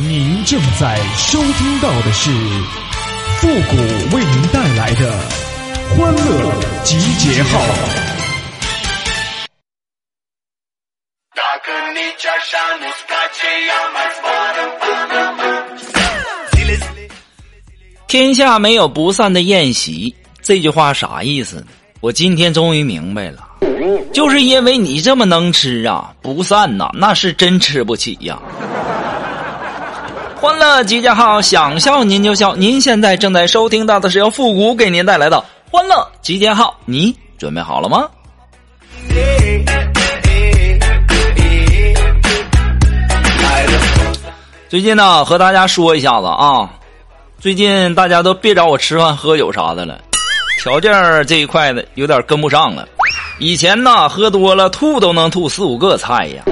您正在收听到的是复古为您带来的欢乐集结号。天下没有不散的宴席，这句话啥意思呢？我今天终于明白了，就是因为你这么能吃啊，不散呐，那是真吃不起呀。欢乐集结号，想笑您就笑。您现在正在收听到的是由复古给您带来的欢乐集结号，你准备好了吗？最近呢，和大家说一下子啊，最近大家都别找我吃饭喝酒啥的了，条件这一块的有点跟不上了。以前呢，喝多了吐都能吐四五个菜呀，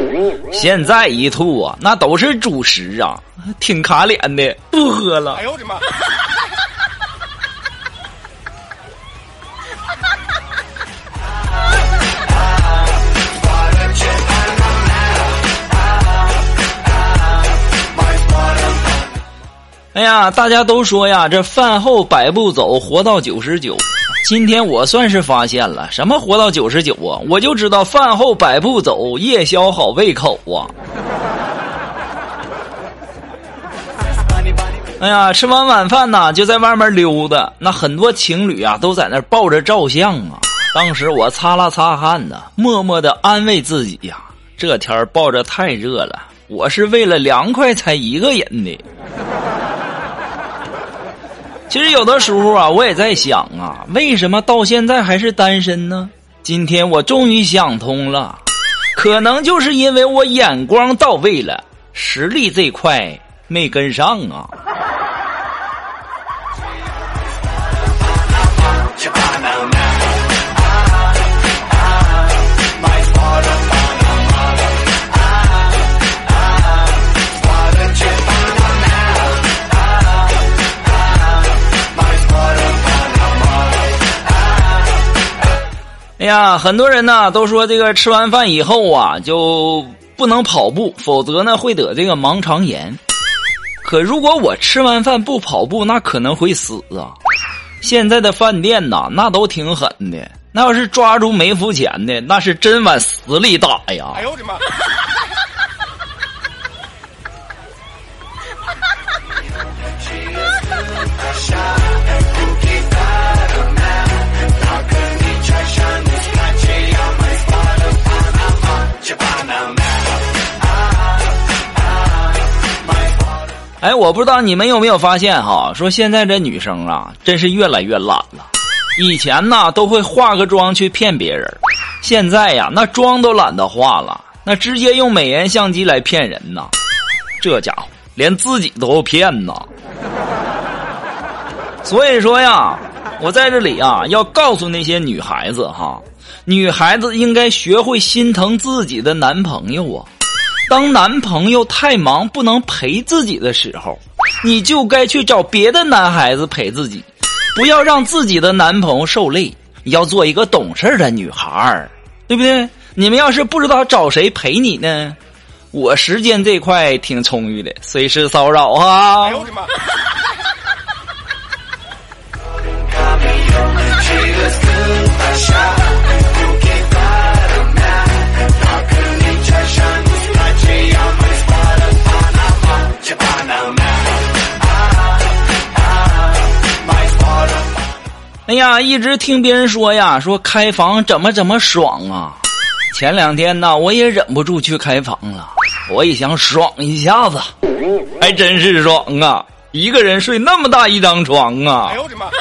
现在一吐啊，那都是主食啊，挺卡脸的，不喝了。哎呦我的妈！哎呀，大家都说呀，这饭后百步走，活到九十九。今天我算是发现了，什么活到九十九啊？我就知道饭后百步走，夜宵好胃口啊。哎呀，吃完晚饭呢，就在外面溜达。那很多情侣啊，都在那抱着照相啊。当时我擦了擦汗呢，默默的安慰自己呀：这天抱着太热了，我是为了凉快才一个人的。其实有的时候啊，我也在想啊，为什么到现在还是单身呢？今天我终于想通了，可能就是因为我眼光到位了，实力这块没跟上啊。哎呀，很多人呢都说这个吃完饭以后啊就不能跑步，否则呢会得这个盲肠炎。可如果我吃完饭不跑步，那可能会死啊！现在的饭店呐，那都挺狠的，那要是抓住没付钱的，那是真往死里打呀！哎呦我的妈！哎，我不知道你们有没有发现哈，说现在这女生啊，真是越来越懒了。以前呢，都会化个妆去骗别人，现在呀，那妆都懒得化了，那直接用美颜相机来骗人呐。这家伙连自己都骗呐。所以说呀，我在这里啊，要告诉那些女孩子哈，女孩子应该学会心疼自己的男朋友啊。当男朋友太忙不能陪自己的时候，你就该去找别的男孩子陪自己，不要让自己的男朋友受累。要做一个懂事的女孩儿，对不对？你们要是不知道找谁陪你呢，我时间这块挺充裕的，随时骚扰哈。哎呦我的妈！哎呀，一直听别人说呀，说开房怎么怎么爽啊！前两天呢，我也忍不住去开房了。我也想爽一下子，还真是爽啊！一个人睡那么大一张床啊！哎呦我的妈！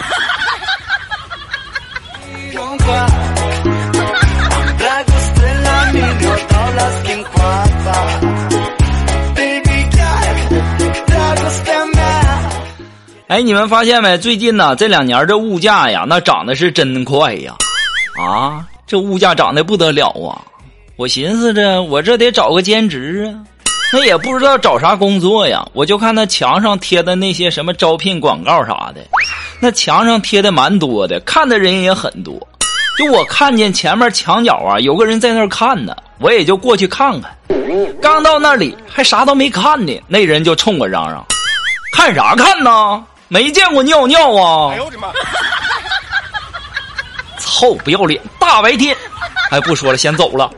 哎，你们发现没？最近呢，这两年这物价呀，那涨的是真快呀！啊，这物价涨得不得了啊！我寻思着，我这得找个兼职啊，那也不知道找啥工作呀。我就看那墙上贴的那些什么招聘广告啥的，那墙上贴的蛮多的，看的人也很多。就我看见前面墙角啊，有个人在那儿看呢，我也就过去看看。刚到那里还啥都没看呢，那人就冲我嚷嚷：“看啥看呢？没见过尿尿啊！”哎呦我的妈！臭不要脸！大白天，哎，不说了，先走了。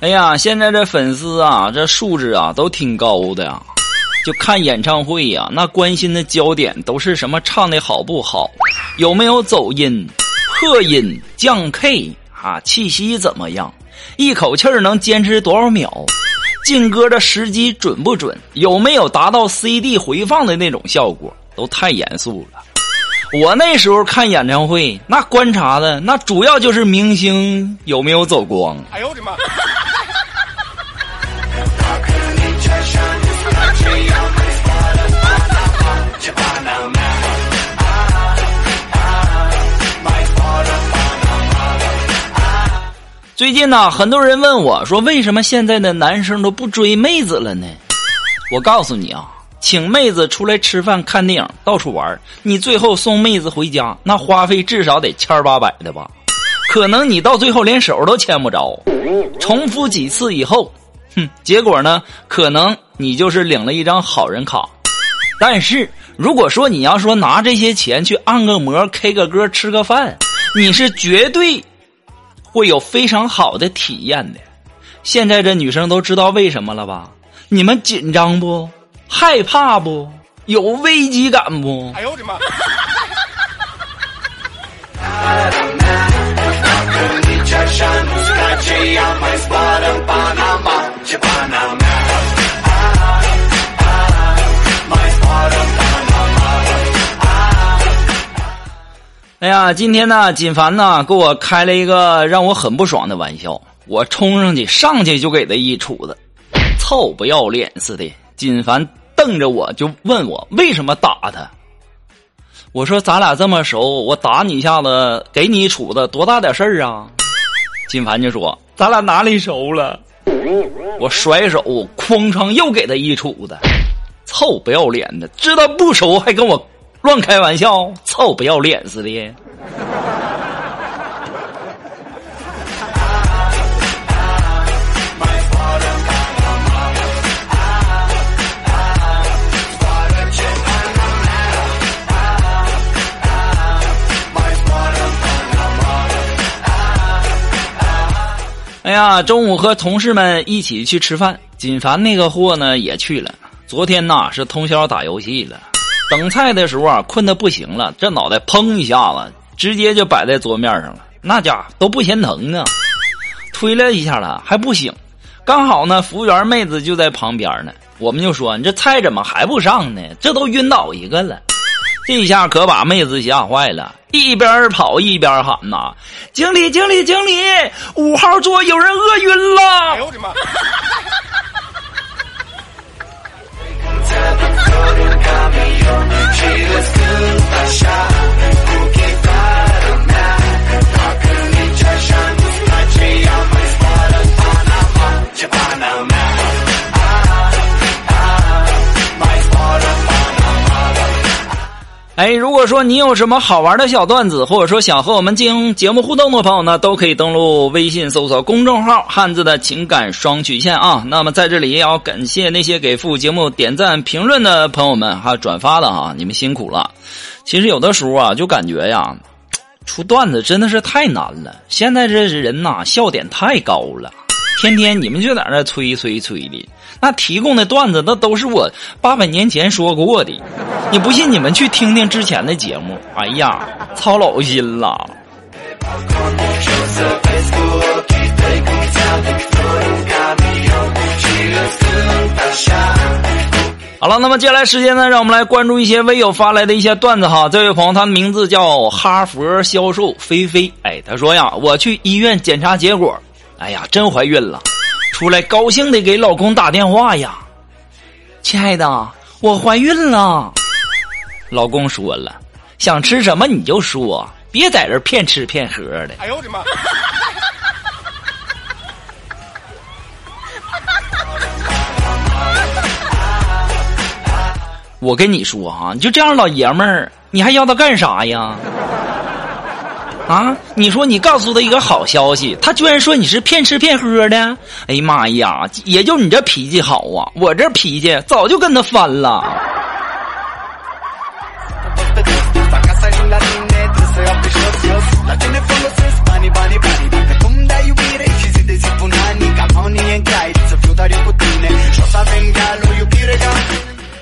哎呀，现在这粉丝啊，这素质啊都挺高的呀。就看演唱会呀，那关心的焦点都是什么唱的好不好，有没有走音、破音、降 K 啊，气息怎么样，一口气儿能坚持多少秒，进歌的时机准不准，有没有达到 CD 回放的那种效果，都太严肃了。我那时候看演唱会，那观察的那主要就是明星有没有走光。哎呦最近呢，很多人问我说：“为什么现在的男生都不追妹子了呢？”我告诉你啊，请妹子出来吃饭、看电影、到处玩，你最后送妹子回家，那花费至少得千八百的吧？可能你到最后连手都牵不着。重复几次以后，哼，结果呢，可能你就是领了一张好人卡。但是如果说你要说拿这些钱去按个摩、K 个歌、吃个饭，你是绝对。会有非常好的体验的。现在这女生都知道为什么了吧？你们紧张不？害怕不？有危机感不？哎呦我的妈！哎呀，今天呢，锦凡呢给我开了一个让我很不爽的玩笑，我冲上去，上去就给他一杵子，臭不要脸似的。锦凡瞪着我就问我为什么打他，我说咱俩这么熟，我打你一下子，给你一杵子，多大点事儿啊？锦凡就说咱俩哪里熟了？我甩手哐当又给他一杵子，臭不要脸的，知道不熟还跟我。乱开玩笑，臭不要脸似的。哎呀，中午和同事们一起去吃饭，锦凡那个货呢也去了。昨天呐是通宵打游戏了。等菜的时候啊，困得不行了，这脑袋砰一下子，直接就摆在桌面上了。那家伙都不嫌疼呢，推了一下了还不醒。刚好呢，服务员妹子就在旁边呢，我们就说：“你这菜怎么还不上呢？这都晕倒一个了。”这下可把妹子吓坏了，一边跑一边喊：“呐，经理，经理，经理，五号桌有人饿晕了！”哎呦我的妈！Sebep dönün kamyon Çiğrez kıl aşağı Bu kitap 哎，如果说你有什么好玩的小段子，或者说想和我们进行节目互动的朋友呢，都可以登录微信搜索公众号“汉字的情感双曲线”啊。那么在这里也要感谢那些给副节目点赞、评论的朋友们，还有转发的啊，你们辛苦了。其实有的时候啊，就感觉呀，出段子真的是太难了。现在这人呐，笑点太高了，天天你们就在那吹吹吹的。那提供的段子，那都是我八百年前说过的。你不信，你们去听听之前的节目。哎呀，操老心了。好了，那么接下来时间呢，让我们来关注一些微友发来的一些段子哈。这位朋友，他的名字叫哈佛销售菲菲。哎，他说呀，我去医院检查结果，哎呀，真怀孕了。出来高兴的给老公打电话呀，亲爱的，我怀孕了。老公说了，想吃什么你就说，别在这骗吃骗喝的。哎呦我的妈！我跟你说啊，你就这样老爷们儿，你还要他干啥呀？啊！你说你告诉他一个好消息，他居然说你是骗吃骗喝的。哎呀妈呀！也就你这脾气好啊，我这脾气早就跟他翻了。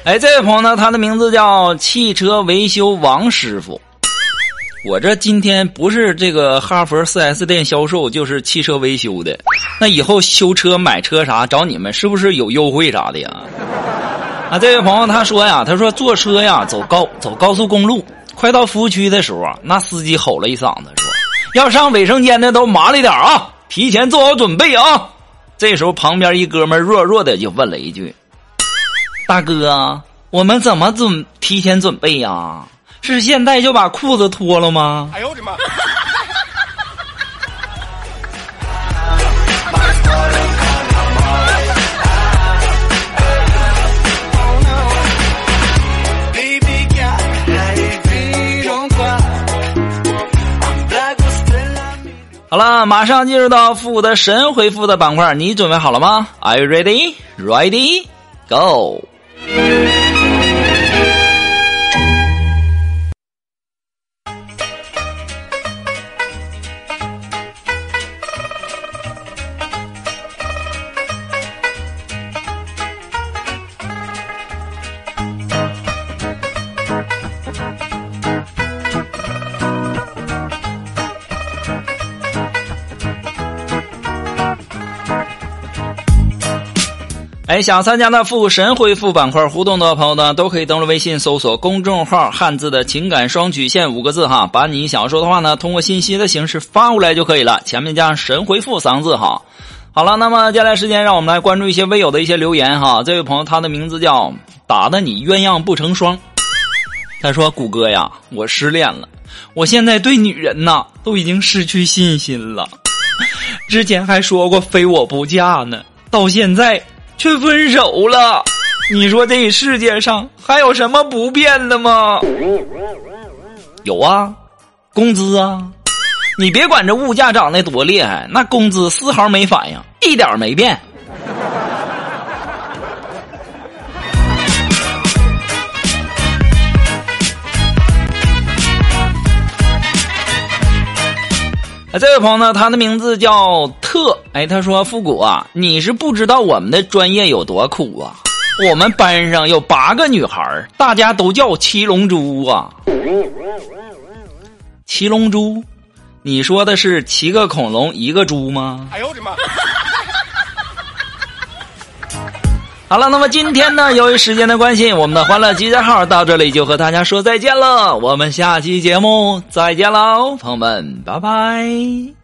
哎，这位朋友呢，他的名字叫汽车维修王师傅。我这今天不是这个哈佛 4S 店销售，就是汽车维修的。那以后修车、买车啥找你们，是不是有优惠啥的呀？啊，这位朋友他说呀，他说坐车呀，走高走高速公路，快到服务区的时候啊，那司机吼了一嗓子，说要上卫生间的都麻利点啊，提前做好准备啊。这时候旁边一哥们弱弱的就问了一句。大哥，我们怎么准提前准备呀？是现在就把裤子脱了吗？哎呦我的妈！好了，马上进入到复古的神回复的板块，你准备好了吗？Are you ready? Ready? Go! 哎，想参加的复神回复板块互动的朋友呢，都可以登录微信搜索公众号“汉字的情感双曲线”五个字哈，把你想说的话呢，通过信息的形式发过来就可以了，前面加上“神回复”三个字哈。好了，那么接下来时间，让我们来关注一些微友的一些留言哈。这位朋友他的名字叫打的你鸳鸯不成双，他说：“谷歌呀，我失恋了，我现在对女人呐都已经失去信心了，之前还说过非我不嫁呢，到现在。”却分手了，你说这世界上还有什么不变的吗？有啊，工资啊，你别管这物价涨得多厉害，那工资丝毫没反应，一点没变。这位朋友呢，他的名字叫特，哎，他说复古啊，你是不知道我们的专业有多苦啊！我们班上有八个女孩大家都叫七龙珠啊。七龙珠，你说的是七个恐龙一个猪吗？哎呦我的妈！好了，那么今天呢，由于时间的关系，我们的欢乐集结号到这里就和大家说再见了。我们下期节目再见喽，朋友们，拜拜。